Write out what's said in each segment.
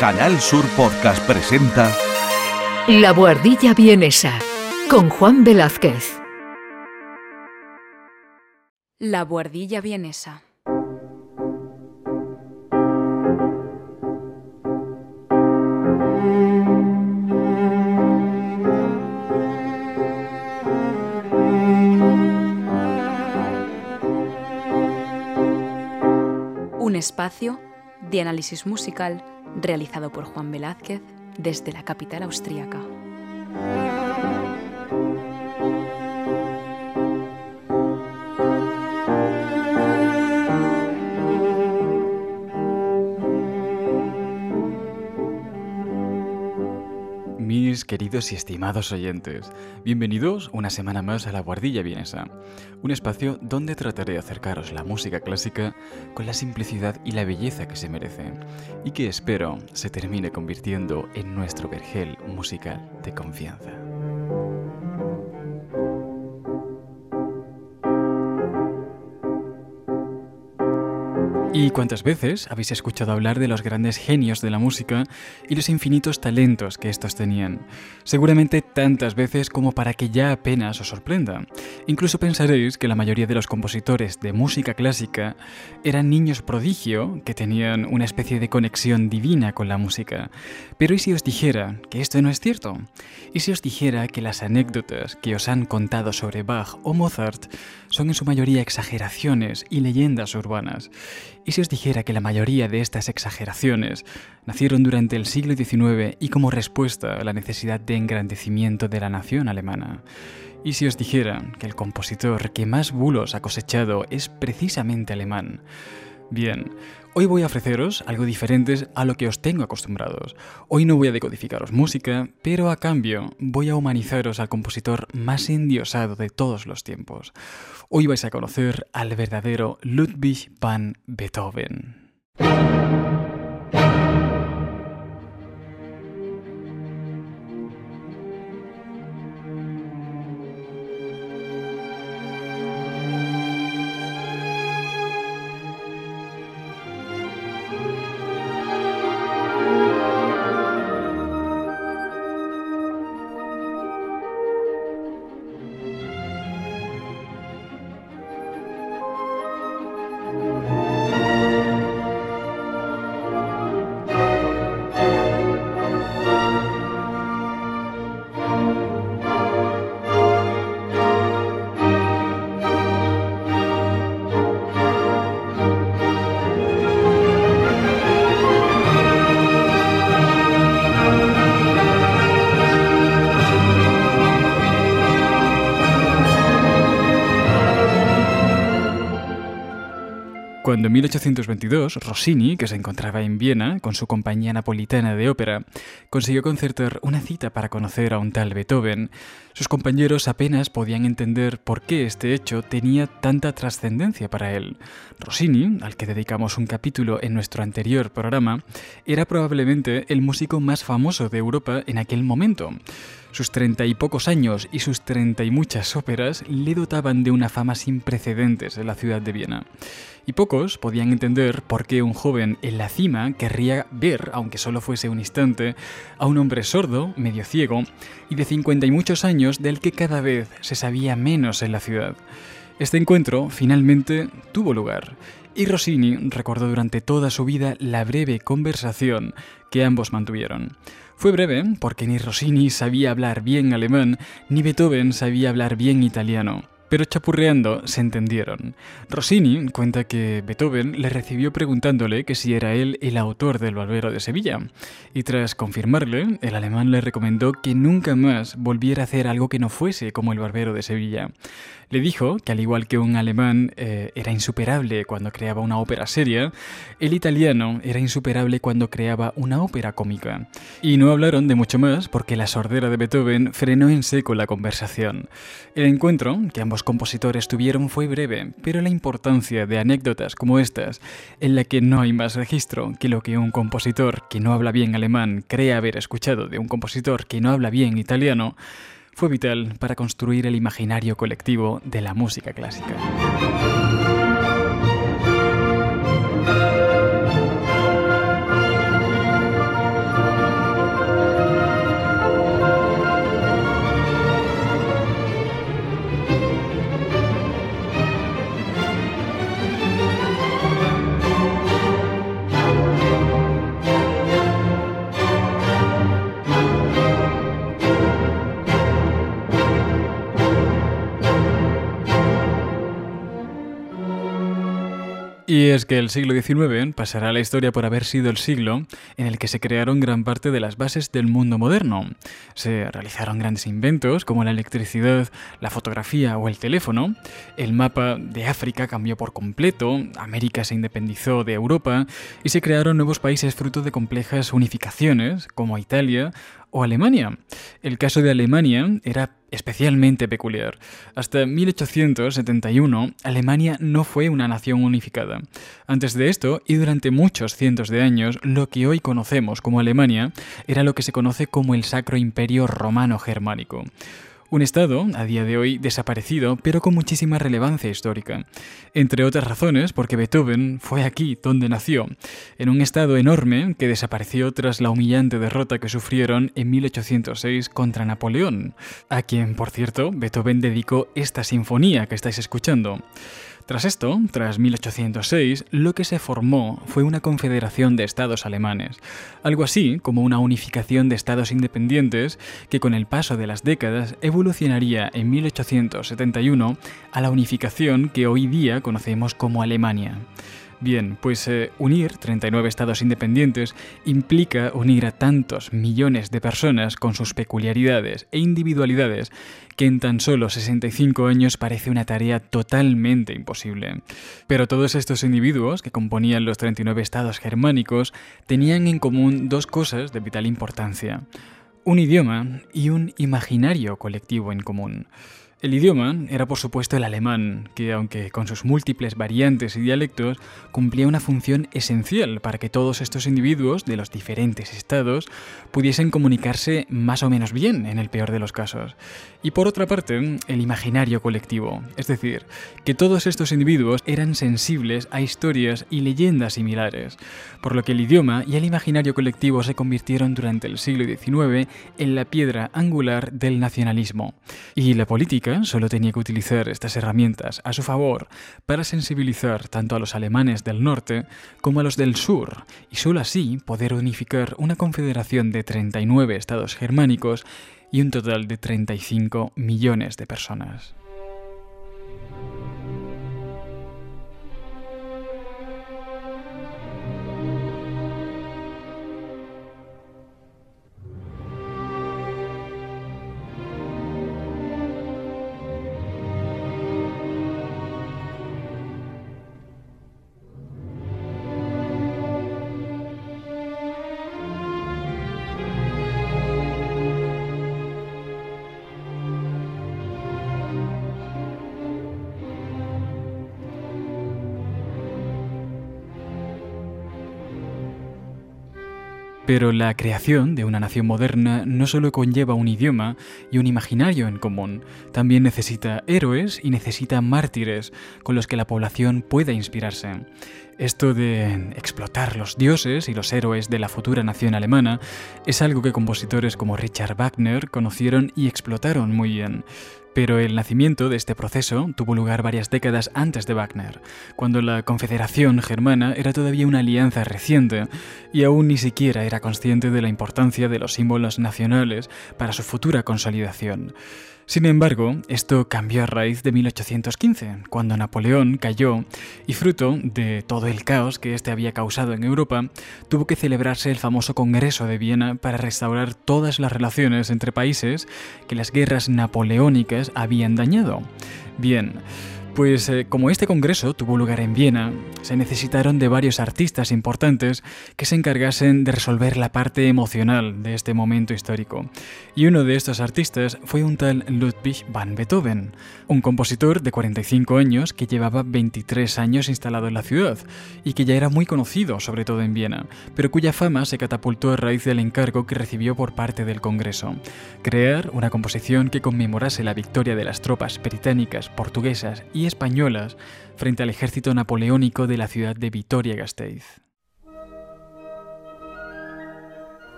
Canal Sur Podcast presenta La Buhardilla Vienesa con Juan Velázquez. La Buhardilla Vienesa. Un espacio de análisis musical realizado por Juan Velázquez desde la capital austríaca. Queridos y estimados oyentes, bienvenidos una semana más a la Guardilla Vienesa, un espacio donde trataré de acercaros la música clásica con la simplicidad y la belleza que se merece, y que espero se termine convirtiendo en nuestro vergel musical de confianza. ¿Y cuántas veces habéis escuchado hablar de los grandes genios de la música y los infinitos talentos que estos tenían? Seguramente tantas veces como para que ya apenas os sorprenda. Incluso pensaréis que la mayoría de los compositores de música clásica eran niños prodigio que tenían una especie de conexión divina con la música. Pero ¿y si os dijera que esto no es cierto? ¿Y si os dijera que las anécdotas que os han contado sobre Bach o Mozart son en su mayoría exageraciones y leyendas urbanas? ¿Y si os dijera que la mayoría de estas exageraciones nacieron durante el siglo XIX y como respuesta a la necesidad de engrandecimiento de la nación alemana? ¿Y si os dijera que el compositor que más bulos ha cosechado es precisamente alemán? Bien, hoy voy a ofreceros algo diferente a lo que os tengo acostumbrados. Hoy no voy a decodificaros música, pero a cambio voy a humanizaros al compositor más endiosado de todos los tiempos. Hoy vais a conocer al verdadero Ludwig van Beethoven. Cuando en 1822 Rossini, que se encontraba en Viena con su compañía napolitana de ópera, consiguió concertar una cita para conocer a un tal Beethoven, sus compañeros apenas podían entender por qué este hecho tenía tanta trascendencia para él. Rossini, al que dedicamos un capítulo en nuestro anterior programa, era probablemente el músico más famoso de Europa en aquel momento. Sus treinta y pocos años y sus treinta y muchas óperas le dotaban de una fama sin precedentes en la ciudad de Viena. Y pocos podían entender por qué un joven en la cima querría ver, aunque solo fuese un instante, a un hombre sordo, medio ciego, y de cincuenta y muchos años del que cada vez se sabía menos en la ciudad. Este encuentro finalmente tuvo lugar, y Rossini recordó durante toda su vida la breve conversación que ambos mantuvieron. Fue breve porque ni Rossini sabía hablar bien alemán, ni Beethoven sabía hablar bien italiano. Pero chapurreando se entendieron. Rossini cuenta que Beethoven le recibió preguntándole que si era él el autor del Barbero de Sevilla, y tras confirmarle, el alemán le recomendó que nunca más volviera a hacer algo que no fuese como el Barbero de Sevilla. Le dijo que al igual que un alemán eh, era insuperable cuando creaba una ópera seria, el italiano era insuperable cuando creaba una ópera cómica. Y no hablaron de mucho más porque la sordera de Beethoven frenó en seco la conversación. El encuentro que ambos compositores tuvieron fue breve, pero la importancia de anécdotas como estas, en la que no hay más registro que lo que un compositor que no habla bien alemán cree haber escuchado de un compositor que no habla bien italiano, fue vital para construir el imaginario colectivo de la música clásica. Es que el siglo XIX pasará a la historia por haber sido el siglo en el que se crearon gran parte de las bases del mundo moderno. Se realizaron grandes inventos como la electricidad, la fotografía o el teléfono, el mapa de África cambió por completo, América se independizó de Europa y se crearon nuevos países fruto de complejas unificaciones como Italia o Alemania. El caso de Alemania era especialmente peculiar. Hasta 1871, Alemania no fue una nación unificada. Antes de esto, y durante muchos cientos de años, lo que hoy conocemos como Alemania era lo que se conoce como el Sacro Imperio Romano Germánico. Un estado, a día de hoy, desaparecido, pero con muchísima relevancia histórica. Entre otras razones, porque Beethoven fue aquí donde nació, en un estado enorme que desapareció tras la humillante derrota que sufrieron en 1806 contra Napoleón, a quien, por cierto, Beethoven dedicó esta sinfonía que estáis escuchando. Tras esto, tras 1806, lo que se formó fue una confederación de estados alemanes, algo así como una unificación de estados independientes que con el paso de las décadas evolucionaría en 1871 a la unificación que hoy día conocemos como Alemania. Bien, pues eh, unir 39 estados independientes implica unir a tantos millones de personas con sus peculiaridades e individualidades que en tan solo 65 años parece una tarea totalmente imposible. Pero todos estos individuos que componían los 39 estados germánicos tenían en común dos cosas de vital importancia. Un idioma y un imaginario colectivo en común. El idioma era por supuesto el alemán, que aunque con sus múltiples variantes y dialectos, cumplía una función esencial para que todos estos individuos de los diferentes estados pudiesen comunicarse más o menos bien en el peor de los casos. Y por otra parte, el imaginario colectivo, es decir, que todos estos individuos eran sensibles a historias y leyendas similares, por lo que el idioma y el imaginario colectivo se convirtieron durante el siglo XIX en la piedra angular del nacionalismo. Y la política solo tenía que utilizar estas herramientas a su favor para sensibilizar tanto a los alemanes del norte como a los del sur, y solo así poder unificar una confederación de 39 estados germánicos y un total de 35 millones de personas. Pero la creación de una nación moderna no solo conlleva un idioma y un imaginario en común, también necesita héroes y necesita mártires con los que la población pueda inspirarse. Esto de explotar los dioses y los héroes de la futura nación alemana es algo que compositores como Richard Wagner conocieron y explotaron muy bien. Pero el nacimiento de este proceso tuvo lugar varias décadas antes de Wagner, cuando la Confederación Germana era todavía una alianza reciente y aún ni siquiera era consciente de la importancia de los símbolos nacionales para su futura consolidación. Sin embargo, esto cambió a raíz de 1815, cuando Napoleón cayó y fruto de todo el caos que éste había causado en Europa, tuvo que celebrarse el famoso Congreso de Viena para restaurar todas las relaciones entre países que las guerras napoleónicas habían dañado. Bien, pues eh, como este congreso tuvo lugar en Viena, se necesitaron de varios artistas importantes que se encargasen de resolver la parte emocional de este momento histórico. Y uno de estos artistas fue un tal Ludwig van Beethoven, un compositor de 45 años que llevaba 23 años instalado en la ciudad y que ya era muy conocido, sobre todo en Viena, pero cuya fama se catapultó a raíz del encargo que recibió por parte del Congreso. Crear una composición que conmemorase la victoria de las tropas británicas, portuguesas y españolas frente al ejército napoleónico de la ciudad de Vitoria-Gasteiz.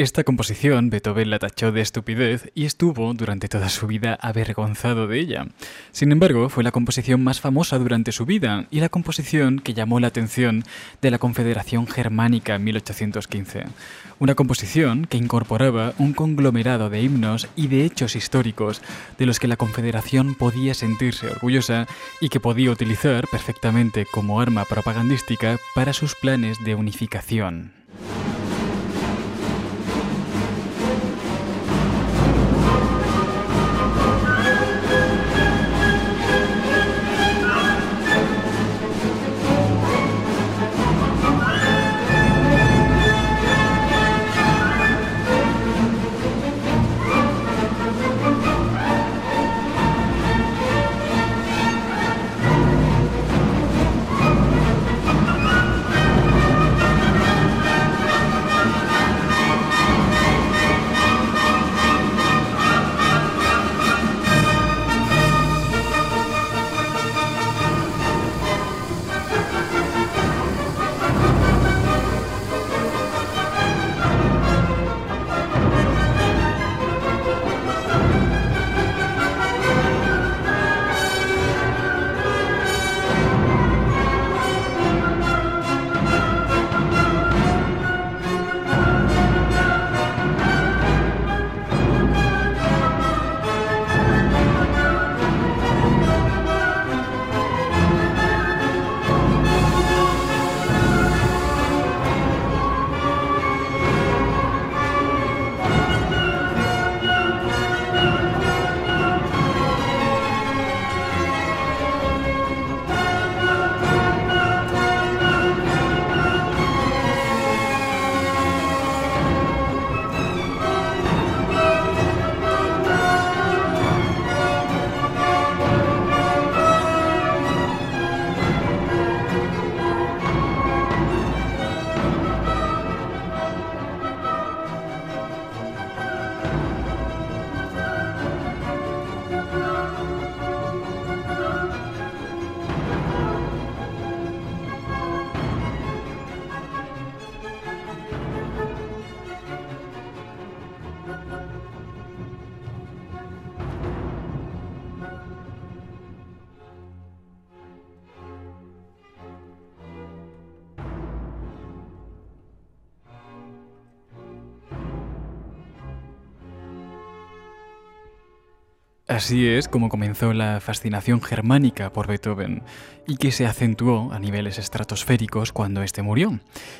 Esta composición Beethoven la tachó de estupidez y estuvo durante toda su vida avergonzado de ella. Sin embargo, fue la composición más famosa durante su vida y la composición que llamó la atención de la Confederación Germánica en 1815. Una composición que incorporaba un conglomerado de himnos y de hechos históricos de los que la Confederación podía sentirse orgullosa y que podía utilizar perfectamente como arma propagandística para sus planes de unificación. Así es como comenzó la fascinación germánica por Beethoven y que se acentuó a niveles estratosféricos cuando éste murió.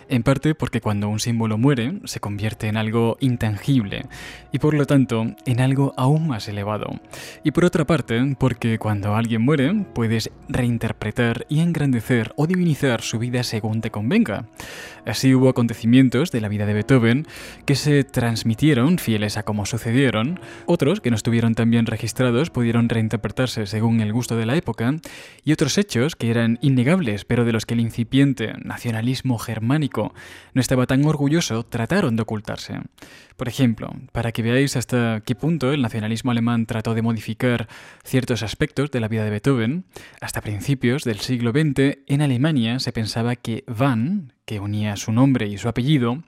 En parte porque cuando un símbolo muere se convierte en algo intangible y por lo tanto en algo aún más elevado. Y por otra parte porque cuando alguien muere puedes reinterpretar y engrandecer o divinizar su vida según te convenga. Así hubo acontecimientos de la vida de Beethoven que se transmitieron fieles a cómo sucedieron, otros que no estuvieron tan bien registrados pudieron reinterpretarse según el gusto de la época, y otros hechos que eran innegables pero de los que el incipiente nacionalismo germánico no estaba tan orgulloso trataron de ocultarse. Por ejemplo, para que veáis hasta qué punto el nacionalismo alemán trató de modificar ciertos aspectos de la vida de Beethoven, hasta principios del siglo XX en Alemania se pensaba que Van, que unía su nombre y su apellido,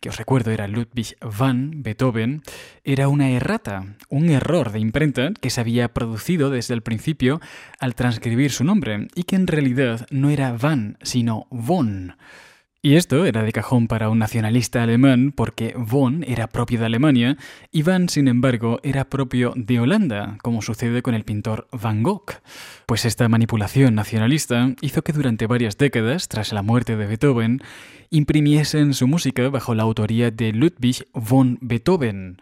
que os recuerdo era Ludwig van Beethoven, era una errata, un error de imprenta que se había producido desde el principio al transcribir su nombre y que en realidad no era van, sino von. Y esto era de cajón para un nacionalista alemán porque von era propio de Alemania y van, sin embargo, era propio de Holanda, como sucede con el pintor Van Gogh. Pues esta manipulación nacionalista hizo que durante varias décadas, tras la muerte de Beethoven, imprimiesen su música bajo la autoría de Ludwig von Beethoven.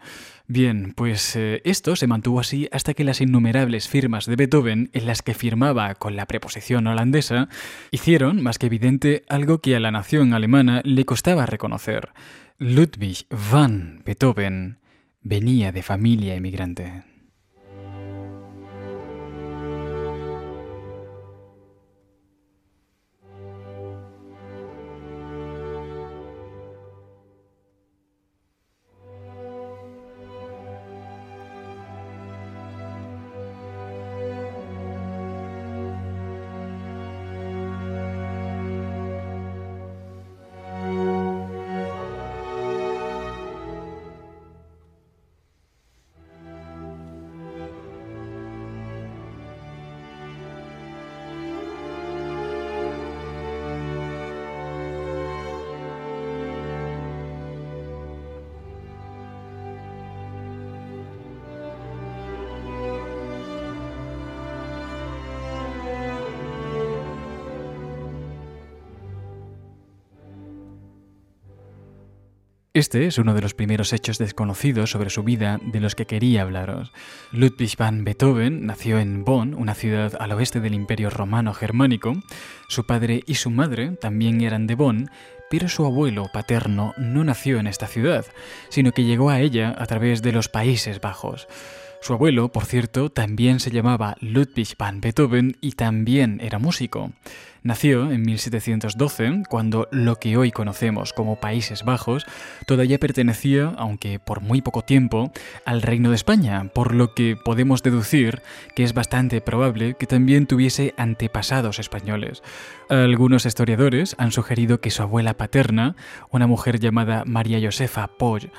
Bien, pues eh, esto se mantuvo así hasta que las innumerables firmas de Beethoven, en las que firmaba con la preposición holandesa, hicieron, más que evidente, algo que a la nación alemana le costaba reconocer. Ludwig van Beethoven venía de familia emigrante. Este es uno de los primeros hechos desconocidos sobre su vida de los que quería hablaros. Ludwig van Beethoven nació en Bonn, una ciudad al oeste del Imperio Romano Germánico. Su padre y su madre también eran de Bonn, pero su abuelo paterno no nació en esta ciudad, sino que llegó a ella a través de los Países Bajos. Su abuelo, por cierto, también se llamaba Ludwig van Beethoven y también era músico. Nació en 1712, cuando lo que hoy conocemos como Países Bajos todavía pertenecía, aunque por muy poco tiempo, al Reino de España, por lo que podemos deducir que es bastante probable que también tuviese antepasados españoles. Algunos historiadores han sugerido que su abuela paterna, una mujer llamada María Josefa Poll,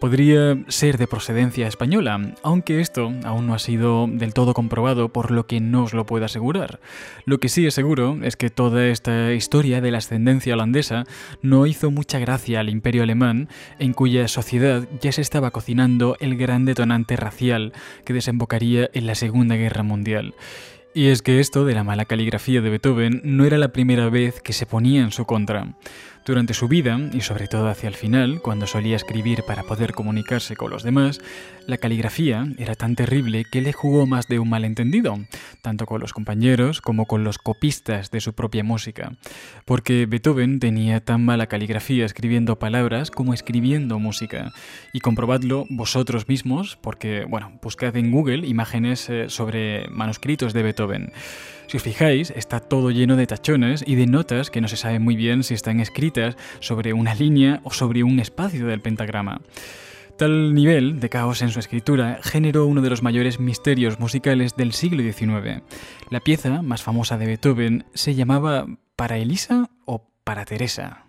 podría ser de procedencia española, aunque esto aún no ha sido del todo comprobado por lo que no os lo puedo asegurar. Lo que sí es seguro es que toda esta historia de la ascendencia holandesa no hizo mucha gracia al imperio alemán, en cuya sociedad ya se estaba cocinando el gran detonante racial que desembocaría en la Segunda Guerra Mundial. Y es que esto de la mala caligrafía de Beethoven no era la primera vez que se ponía en su contra. Durante su vida, y sobre todo hacia el final, cuando solía escribir para poder comunicarse con los demás, la caligrafía era tan terrible que le jugó más de un malentendido, tanto con los compañeros como con los copistas de su propia música. Porque Beethoven tenía tan mala caligrafía escribiendo palabras como escribiendo música. Y comprobadlo vosotros mismos, porque, bueno, buscad en Google imágenes eh, sobre manuscritos de Beethoven. Si os fijáis, está todo lleno de tachones y de notas que no se sabe muy bien si están escritas sobre una línea o sobre un espacio del pentagrama. Tal nivel de caos en su escritura generó uno de los mayores misterios musicales del siglo XIX. La pieza más famosa de Beethoven se llamaba Para Elisa o Para Teresa.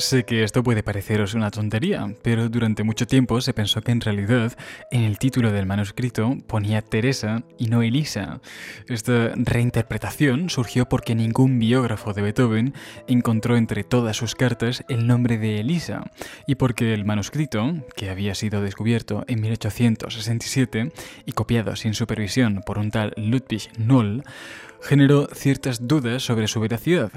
Sé que esto puede pareceros una tontería, pero durante mucho tiempo se pensó que en realidad en el título del manuscrito ponía Teresa y no Elisa. Esta reinterpretación surgió porque ningún biógrafo de Beethoven encontró entre todas sus cartas el nombre de Elisa, y porque el manuscrito, que había sido descubierto en 1867 y copiado sin supervisión por un tal Ludwig Noll, generó ciertas dudas sobre su veracidad.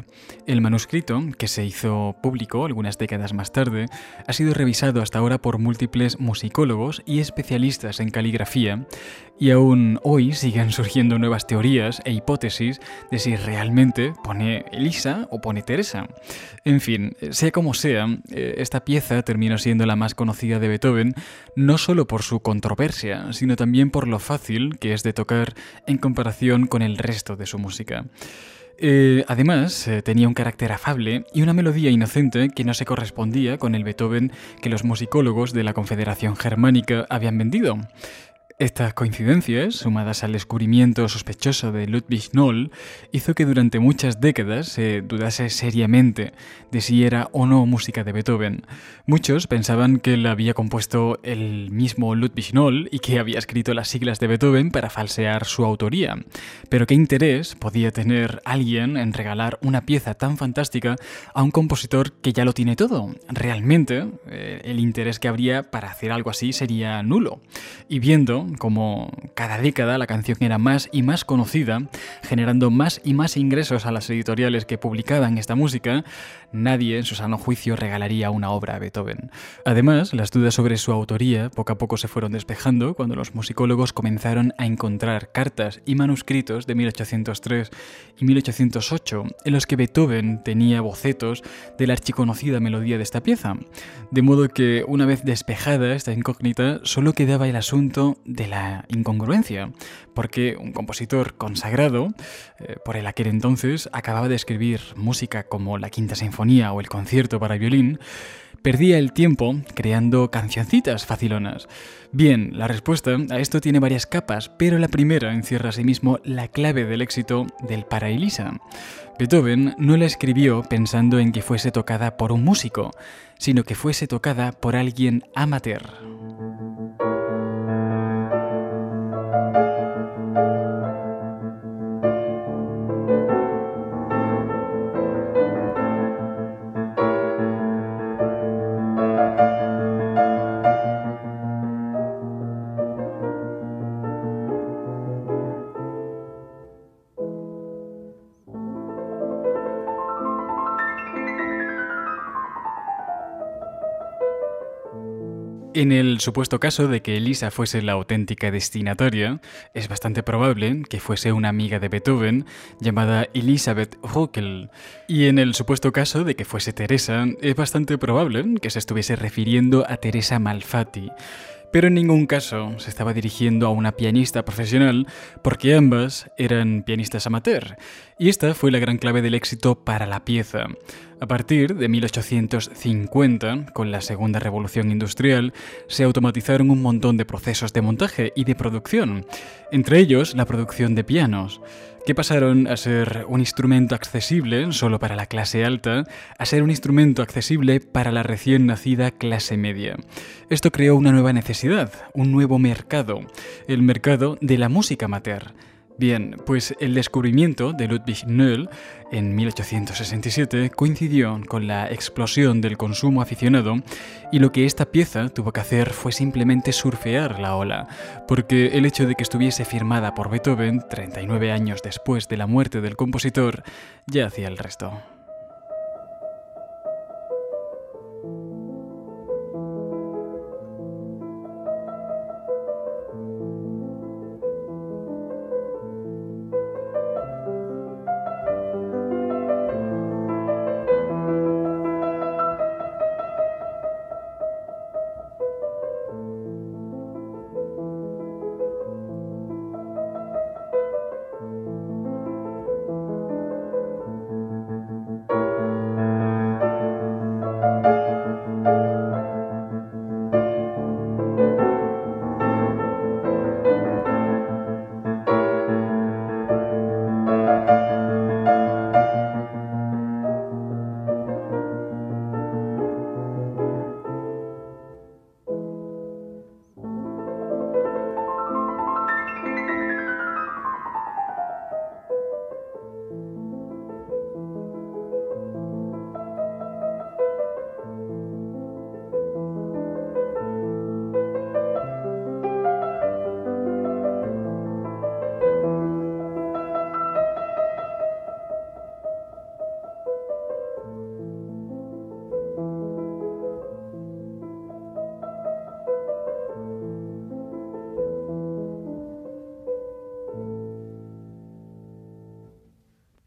El manuscrito, que se hizo público algunas décadas más tarde, ha sido revisado hasta ahora por múltiples musicólogos y especialistas en caligrafía, y aún hoy siguen surgiendo nuevas teorías e hipótesis de si realmente pone Elisa o pone Teresa. En fin, sea como sea, eh, esta pieza terminó siendo la más conocida de Beethoven, no solo por su controversia, sino también por lo fácil que es de tocar en comparación con el resto de su música. Eh, además, eh, tenía un carácter afable y una melodía inocente que no se correspondía con el Beethoven que los musicólogos de la Confederación Germánica habían vendido. Estas coincidencias, sumadas al descubrimiento sospechoso de Ludwig Noll, hizo que durante muchas décadas se dudase seriamente de si era o no música de Beethoven. Muchos pensaban que la había compuesto el mismo Ludwig Noll y que había escrito las siglas de Beethoven para falsear su autoría. Pero qué interés podía tener alguien en regalar una pieza tan fantástica a un compositor que ya lo tiene todo. Realmente, eh, el interés que habría para hacer algo así sería nulo. Y viendo como cada década la canción era más y más conocida, generando más y más ingresos a las editoriales que publicaban esta música, nadie en su sano juicio regalaría una obra a Beethoven. Además, las dudas sobre su autoría poco a poco se fueron despejando cuando los musicólogos comenzaron a encontrar cartas y manuscritos de 1803 y 1808 en los que Beethoven tenía bocetos de la archiconocida melodía de esta pieza. De modo que, una vez despejada esta incógnita, solo quedaba el asunto de la incongruencia, porque un compositor consagrado, eh, por el aquel entonces, acababa de escribir música como la Quinta Sinfonía o el Concierto para violín, perdía el tiempo creando cancioncitas facilonas. Bien, la respuesta a esto tiene varias capas, pero la primera encierra asimismo la clave del éxito del Para Elisa. Beethoven no la escribió pensando en que fuese tocada por un músico, sino que fuese tocada por alguien amateur. En el supuesto caso de que Elisa fuese la auténtica destinataria, es bastante probable que fuese una amiga de Beethoven llamada Elisabeth Ruckel. Y en el supuesto caso de que fuese Teresa, es bastante probable que se estuviese refiriendo a Teresa Malfatti pero en ningún caso se estaba dirigiendo a una pianista profesional porque ambas eran pianistas amateur, y esta fue la gran clave del éxito para la pieza. A partir de 1850, con la Segunda Revolución Industrial, se automatizaron un montón de procesos de montaje y de producción, entre ellos la producción de pianos que pasaron a ser un instrumento accesible solo para la clase alta a ser un instrumento accesible para la recién nacida clase media. Esto creó una nueva necesidad, un nuevo mercado, el mercado de la música amateur Bien, pues el descubrimiento de Ludwig Noel en 1867 coincidió con la explosión del consumo aficionado y lo que esta pieza tuvo que hacer fue simplemente surfear la ola, porque el hecho de que estuviese firmada por Beethoven 39 años después de la muerte del compositor ya hacía el resto.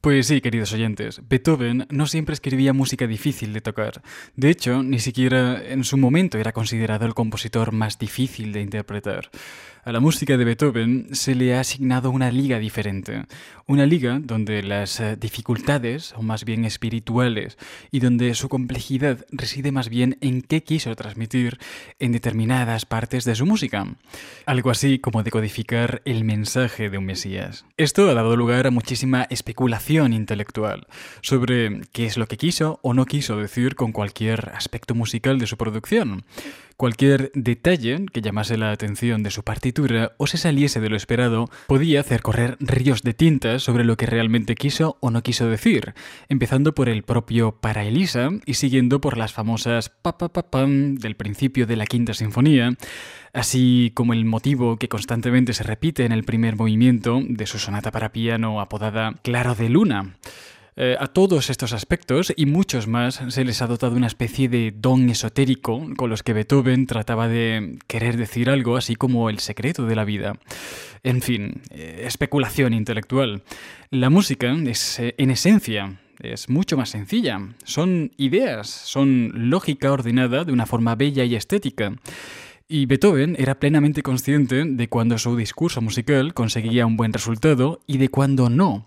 Pues sí, queridos oyentes, Beethoven no siempre escribía música difícil de tocar. De hecho, ni siquiera en su momento era considerado el compositor más difícil de interpretar. A la música de Beethoven se le ha asignado una liga diferente, una liga donde las eh, dificultades, o más bien espirituales, y donde su complejidad reside más bien en qué quiso transmitir en determinadas partes de su música. Algo así como decodificar el mensaje de un Mesías. Esto ha dado lugar a muchísima especulación intelectual sobre qué es lo que quiso o no quiso decir con cualquier aspecto musical de su producción. Cualquier detalle que llamase la atención de su partitura o se saliese de lo esperado podía hacer correr ríos de tinta sobre lo que realmente quiso o no quiso decir, empezando por el propio para Elisa y siguiendo por las famosas pa pa pa pam del principio de la quinta sinfonía, así como el motivo que constantemente se repite en el primer movimiento de su sonata para piano apodada Claro de Luna. Eh, a todos estos aspectos y muchos más se les ha dotado una especie de don esotérico con los que Beethoven trataba de querer decir algo así como el secreto de la vida. En fin, eh, especulación intelectual. La música es, eh, en esencia, es mucho más sencilla. Son ideas, son lógica ordenada de una forma bella y estética. Y Beethoven era plenamente consciente de cuando su discurso musical conseguía un buen resultado y de cuando no.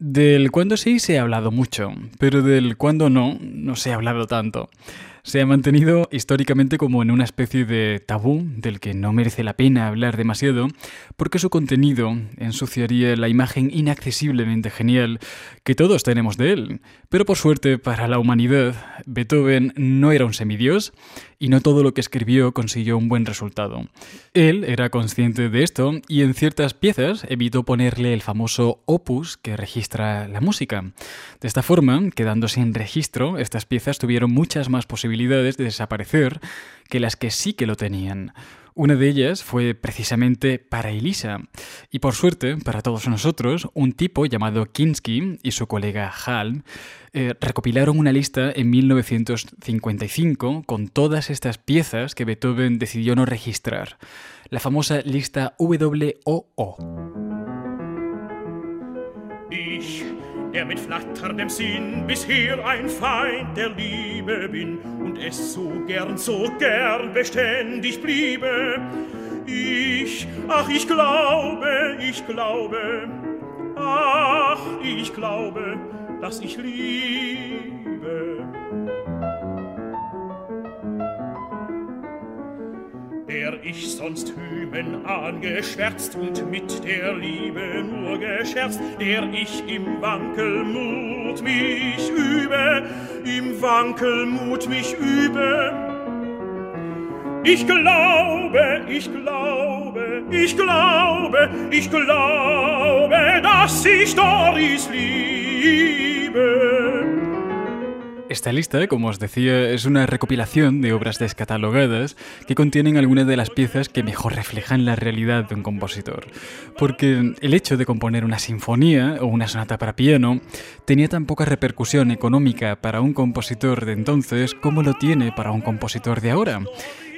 Del cuándo sí se ha hablado mucho, pero del cuándo no no se ha hablado tanto. se ha mantenido históricamente como en una especie de tabú del que no merece la pena hablar demasiado, porque su contenido ensuciaría la imagen inaccesiblemente genial que todos tenemos de él. Pero por suerte para la humanidad, Beethoven no era un semidios y no todo lo que escribió consiguió un buen resultado. Él era consciente de esto y en ciertas piezas evitó ponerle el famoso opus que registra la música. De esta forma, quedando sin registro, estas piezas tuvieron muchas más posibilidades de desaparecer que las que sí que lo tenían. Una de ellas fue precisamente para Elisa. Y por suerte, para todos nosotros, un tipo llamado Kinski y su colega Hal eh, recopilaron una lista en 1955 con todas estas piezas que Beethoven decidió no registrar. La famosa lista WOO. Der mit flatterndem Sinn bisher ein Feind der Liebe bin und es so gern, so gern beständig bliebe. Ich, ach, ich glaube, ich glaube, ach, ich glaube, dass ich liebe. Der ich sonst hüben angeschwärzt und mit der Liebe nur gescherzt, der ich im Wankelmut mich übe, im Wankelmut mich übe. Ich glaube, ich glaube, ich glaube, ich glaube, dass ich Doris liebe. Esta lista, como os decía, es una recopilación de obras descatalogadas que contienen algunas de las piezas que mejor reflejan la realidad de un compositor. Porque el hecho de componer una sinfonía o una sonata para piano tenía tan poca repercusión económica para un compositor de entonces como lo tiene para un compositor de ahora.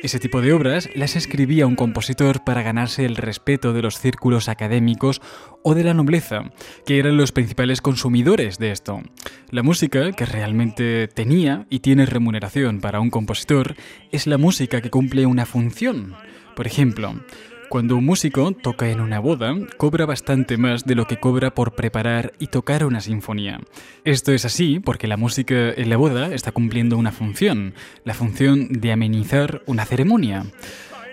Ese tipo de obras las escribía un compositor para ganarse el respeto de los círculos académicos o de la nobleza, que eran los principales consumidores de esto. La música que realmente tenía y tiene remuneración para un compositor es la música que cumple una función. Por ejemplo, cuando un músico toca en una boda, cobra bastante más de lo que cobra por preparar y tocar una sinfonía. Esto es así porque la música en la boda está cumpliendo una función, la función de amenizar una ceremonia.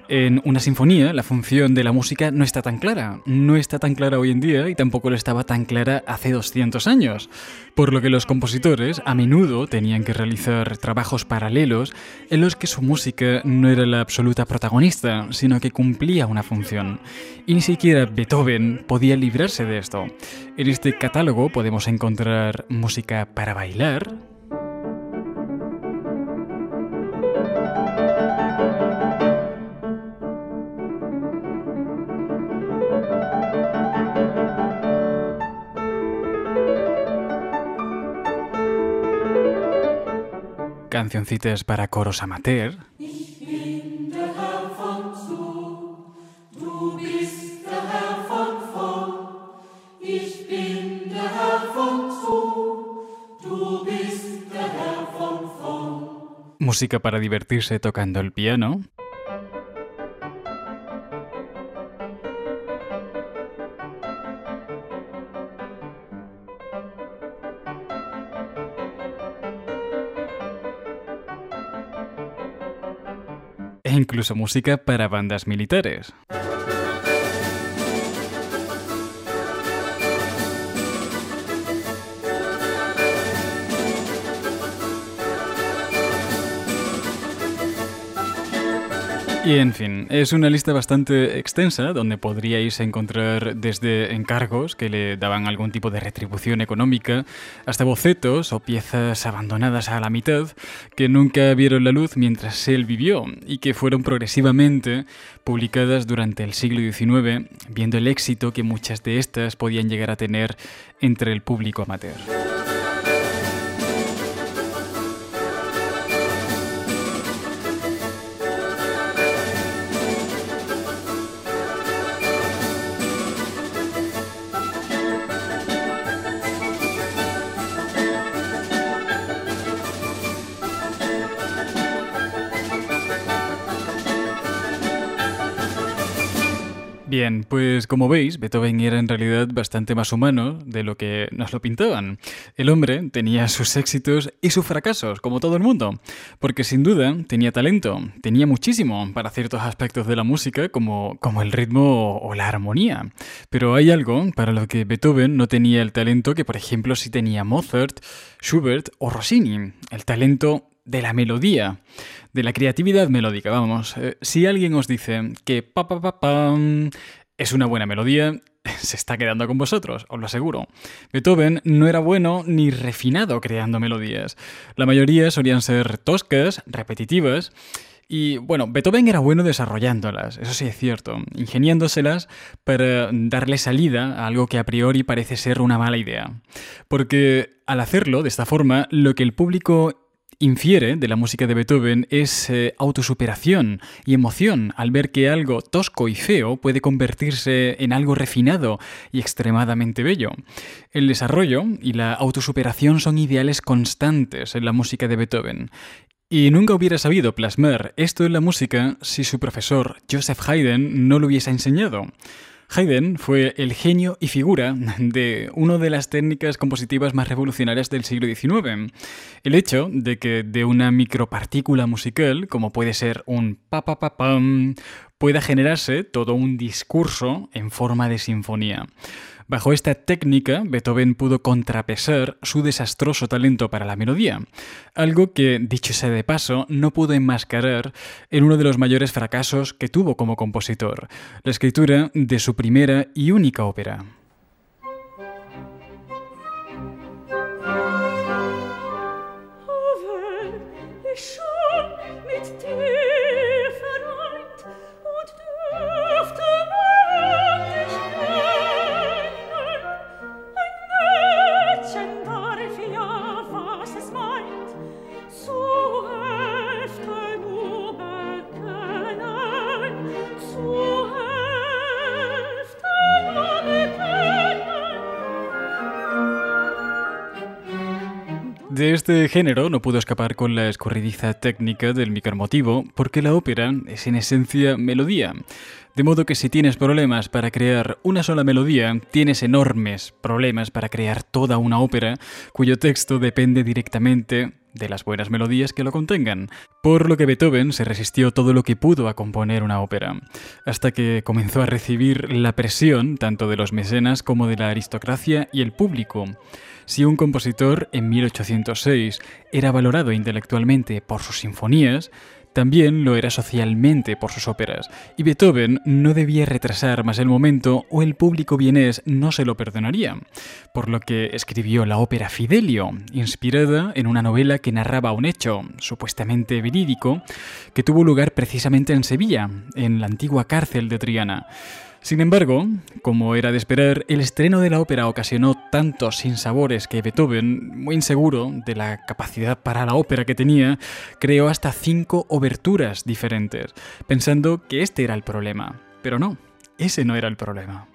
En una sinfonía, la función de la música no está tan clara. No está tan clara hoy en día y tampoco lo estaba tan clara hace 200 años. Por lo que los compositores a menudo tenían que realizar trabajos paralelos en los que su música no era la absoluta protagonista, sino que cumplía una función. Y ni siquiera Beethoven podía librarse de esto. En este catálogo podemos encontrar música para bailar, cancioncitas para coros amateur. Música para divertirse tocando el piano. Incluso música para bandas militares. Y en fin, es una lista bastante extensa donde podríais encontrar desde encargos que le daban algún tipo de retribución económica hasta bocetos o piezas abandonadas a la mitad que nunca vieron la luz mientras él vivió y que fueron progresivamente publicadas durante el siglo XIX, viendo el éxito que muchas de estas podían llegar a tener entre el público amateur. Bien, pues como veis, Beethoven era en realidad bastante más humano de lo que nos lo pintaban. El hombre tenía sus éxitos y sus fracasos, como todo el mundo, porque sin duda tenía talento, tenía muchísimo para ciertos aspectos de la música, como, como el ritmo o la armonía. Pero hay algo para lo que Beethoven no tenía el talento que, por ejemplo, sí tenía Mozart, Schubert o Rossini, el talento de la melodía de la creatividad melódica, vamos. Eh, si alguien os dice que pa pa pa pam es una buena melodía, se está quedando con vosotros, os lo aseguro. Beethoven no era bueno ni refinado creando melodías. La mayoría solían ser toscas, repetitivas, y bueno, Beethoven era bueno desarrollándolas, eso sí es cierto, ingeniándoselas para darle salida a algo que a priori parece ser una mala idea. Porque al hacerlo de esta forma, lo que el público infiere de la música de Beethoven es eh, autosuperación y emoción al ver que algo tosco y feo puede convertirse en algo refinado y extremadamente bello. El desarrollo y la autosuperación son ideales constantes en la música de Beethoven. Y nunca hubiera sabido plasmar esto en la música si su profesor Joseph Haydn no lo hubiese enseñado. Haydn fue el genio y figura de una de las técnicas compositivas más revolucionarias del siglo XIX. El hecho de que de una micropartícula musical, como puede ser un pa pueda generarse todo un discurso en forma de sinfonía. Bajo esta técnica, Beethoven pudo contrapesar su desastroso talento para la melodía, algo que, dicho sea de paso, no pudo enmascarar en uno de los mayores fracasos que tuvo como compositor, la escritura de su primera y única ópera. De este género no pudo escapar con la escurridiza técnica del micromotivo, porque la ópera es en esencia melodía. De modo que si tienes problemas para crear una sola melodía, tienes enormes problemas para crear toda una ópera cuyo texto depende directamente de las buenas melodías que lo contengan, por lo que Beethoven se resistió todo lo que pudo a componer una ópera, hasta que comenzó a recibir la presión tanto de los mecenas como de la aristocracia y el público. Si un compositor en 1806 era valorado intelectualmente por sus sinfonías, también lo era socialmente por sus óperas, y Beethoven no debía retrasar más el momento o el público vienés no se lo perdonaría, por lo que escribió la ópera Fidelio, inspirada en una novela que narraba un hecho, supuestamente verídico, que tuvo lugar precisamente en Sevilla, en la antigua cárcel de Triana. Sin embargo, como era de esperar, el estreno de la ópera ocasionó tantos sinsabores que Beethoven, muy inseguro de la capacidad para la ópera que tenía, creó hasta cinco oberturas diferentes, pensando que este era el problema. Pero no, ese no era el problema.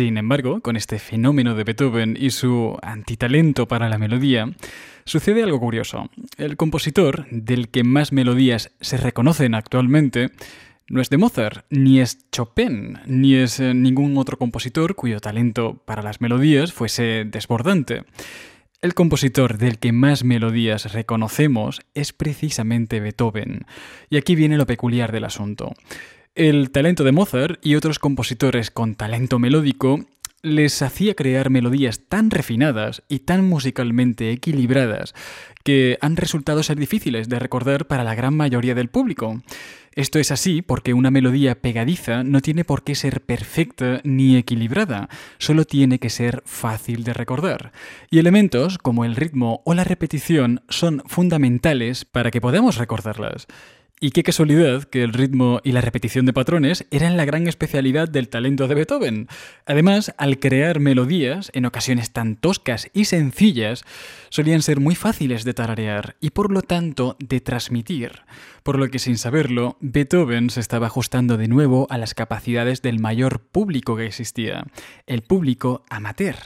Sin embargo, con este fenómeno de Beethoven y su antitalento para la melodía, sucede algo curioso. El compositor, del que más melodías se reconocen actualmente, no es de Mozart, ni es Chopin, ni es eh, ningún otro compositor cuyo talento para las melodías fuese desbordante. El compositor del que más melodías reconocemos es precisamente Beethoven. Y aquí viene lo peculiar del asunto. El talento de Mozart y otros compositores con talento melódico les hacía crear melodías tan refinadas y tan musicalmente equilibradas que han resultado ser difíciles de recordar para la gran mayoría del público. Esto es así porque una melodía pegadiza no tiene por qué ser perfecta ni equilibrada, solo tiene que ser fácil de recordar. Y elementos como el ritmo o la repetición son fundamentales para que podamos recordarlas. Y qué casualidad que el ritmo y la repetición de patrones eran la gran especialidad del talento de Beethoven. Además, al crear melodías, en ocasiones tan toscas y sencillas, solían ser muy fáciles de tararear y por lo tanto de transmitir. Por lo que sin saberlo, Beethoven se estaba ajustando de nuevo a las capacidades del mayor público que existía, el público amateur.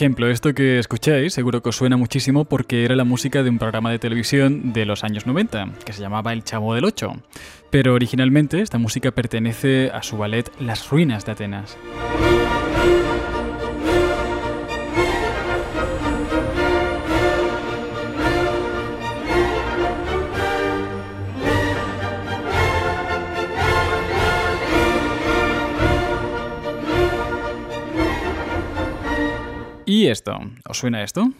Ejemplo, esto que escucháis seguro que os suena muchísimo porque era la música de un programa de televisión de los años 90, que se llamaba El Chavo del Ocho. Pero originalmente esta música pertenece a su ballet Las Ruinas de Atenas. ¿Y esto? ¿Os suena esto?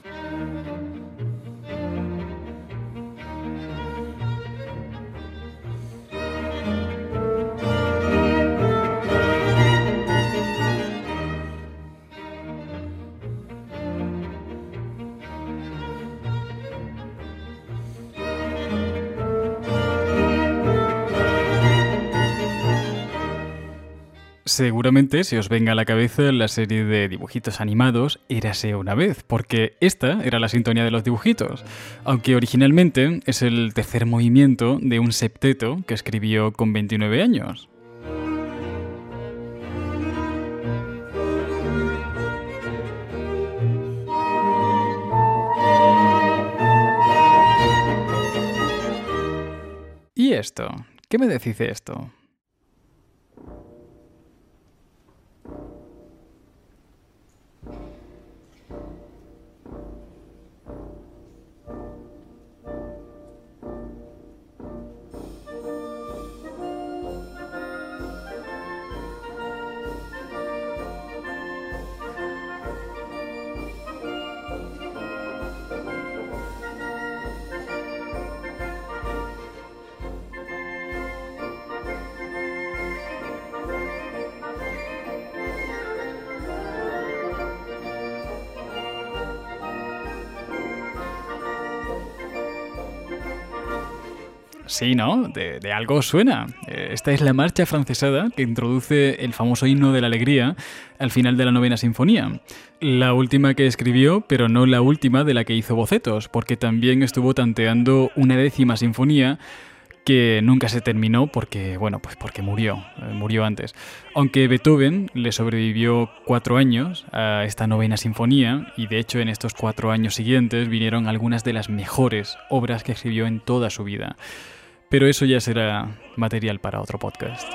Seguramente se os venga a la cabeza la serie de dibujitos animados Érase una vez, porque esta era la sintonía de los dibujitos, aunque originalmente es el tercer movimiento de un septeto que escribió con 29 años. ¿Y esto? ¿Qué me decís esto? Sí, ¿no? De, algo suena. Eh, esta es la marcha francesada que introduce el famoso himno de la alegría al final de la novena sinfonía. La última que escribió, pero no la última de la que hizo bocetos, porque también estuvo tanteando una décima sinfonía que nunca se terminó porque, bueno, pues porque murió, eh, murió antes. Aunque Beethoven le sobrevivió cuatro años a esta novena sinfonía, y de hecho en estos cuatro años siguientes vinieron algunas de las mejores obras que escribió en toda su vida. Pero eso ya será material para otro podcast.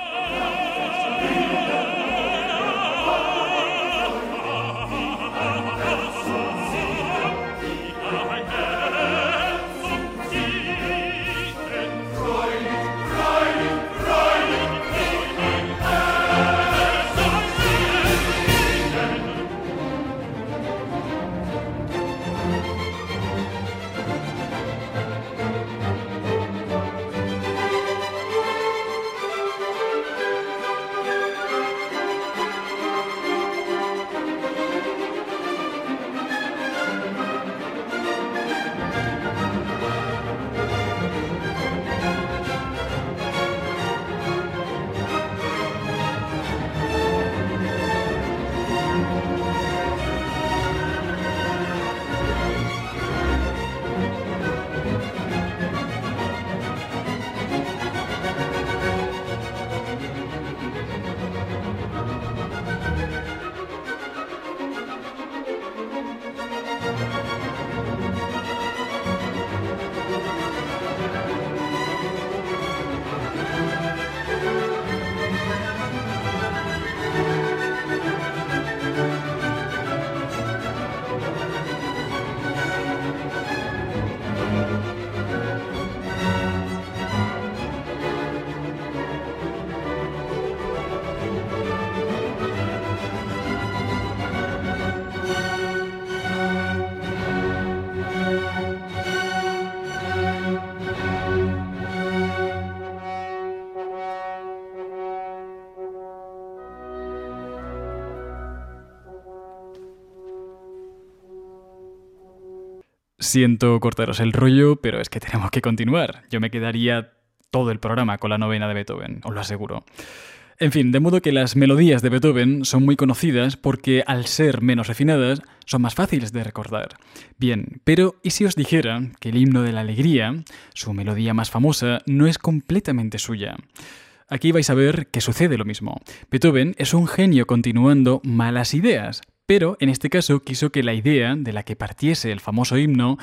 Siento cortaros el rollo, pero es que tenemos que continuar. Yo me quedaría todo el programa con la novena de Beethoven, os lo aseguro. En fin, de modo que las melodías de Beethoven son muy conocidas porque al ser menos refinadas son más fáciles de recordar. Bien, pero ¿y si os dijera que el himno de la alegría, su melodía más famosa, no es completamente suya? Aquí vais a ver que sucede lo mismo. Beethoven es un genio continuando malas ideas, pero en este caso quiso que la idea de la que partiese el famoso himno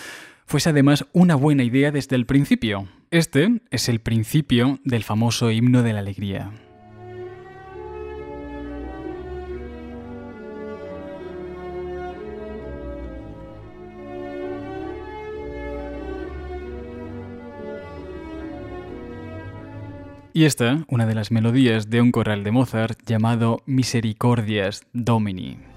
fuese además una buena idea desde el principio. Este es el principio del famoso himno de la alegría. Y esta, una de las melodías de un coral de Mozart llamado Misericordias Domini.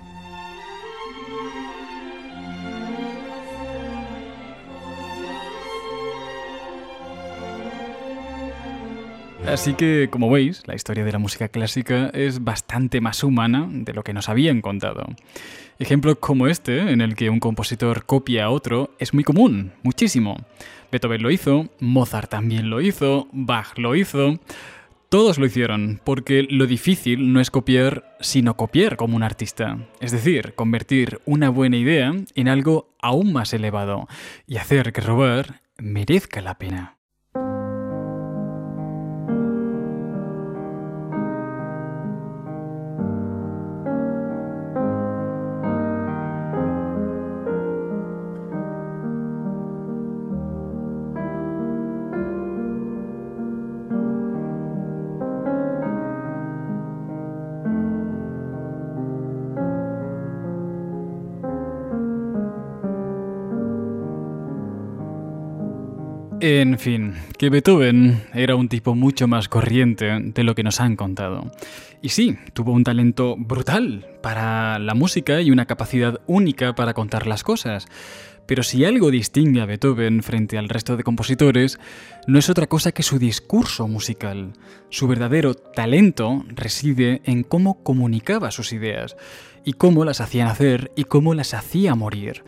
Así que, como veis, la historia de la música clásica es bastante más humana de lo que nos habían contado. Ejemplos como este, en el que un compositor copia a otro, es muy común, muchísimo. Beethoven lo hizo, Mozart también lo hizo, Bach lo hizo. Todos lo hicieron, porque lo difícil no es copiar, sino copiar como un artista. Es decir, convertir una buena idea en algo aún más elevado y hacer que robar merezca la pena. En fin, que Beethoven era un tipo mucho más corriente de lo que nos han contado. Y sí, tuvo un talento brutal para la música y una capacidad única para contar las cosas. Pero si algo distingue a Beethoven frente al resto de compositores, no es otra cosa que su discurso musical. Su verdadero talento reside en cómo comunicaba sus ideas, y cómo las hacía nacer y cómo las hacía morir.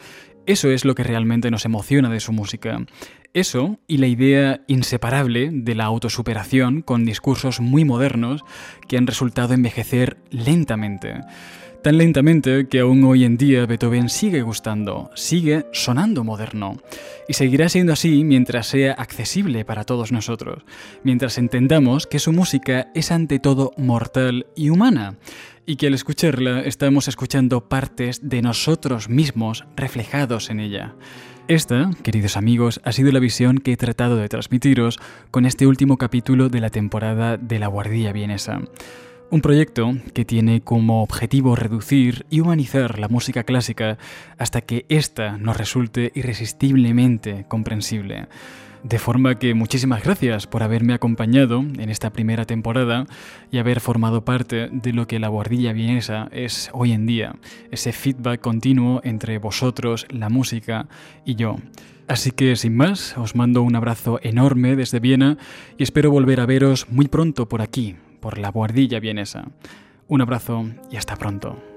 Eso es lo que realmente nos emociona de su música Eso y la idea inseparable de la autosuperación con discursos muy modernos que han resultado envejecer lentamente. Tan lentamente que aún hoy en día Beethoven sigue gustando, sigue sonando moderno. Y seguirá siendo así mientras sea accesible para todos nosotros, mientras entendamos que su música es ante todo mortal y humana, y que al escucharla estamos escuchando partes de nosotros mismos reflejados en ella. Esta, queridos amigos, ha sido la visión que he tratado de transmitiros con este último capítulo de la temporada de la Guardia Vienesa. Un proyecto que tiene como objetivo reducir y humanizar la música clásica hasta que ésta nos resulte irresistiblemente comprensible. De forma que muchísimas gracias por haberme acompañado en esta primera temporada y haber formado parte de lo que la guardilla vienesa es hoy en día, ese feedback continuo entre vosotros, la música y yo. Así que sin más, os mando un abrazo enorme desde Viena y espero volver a veros muy pronto por aquí, por la guardilla vienesa. Un abrazo y hasta pronto.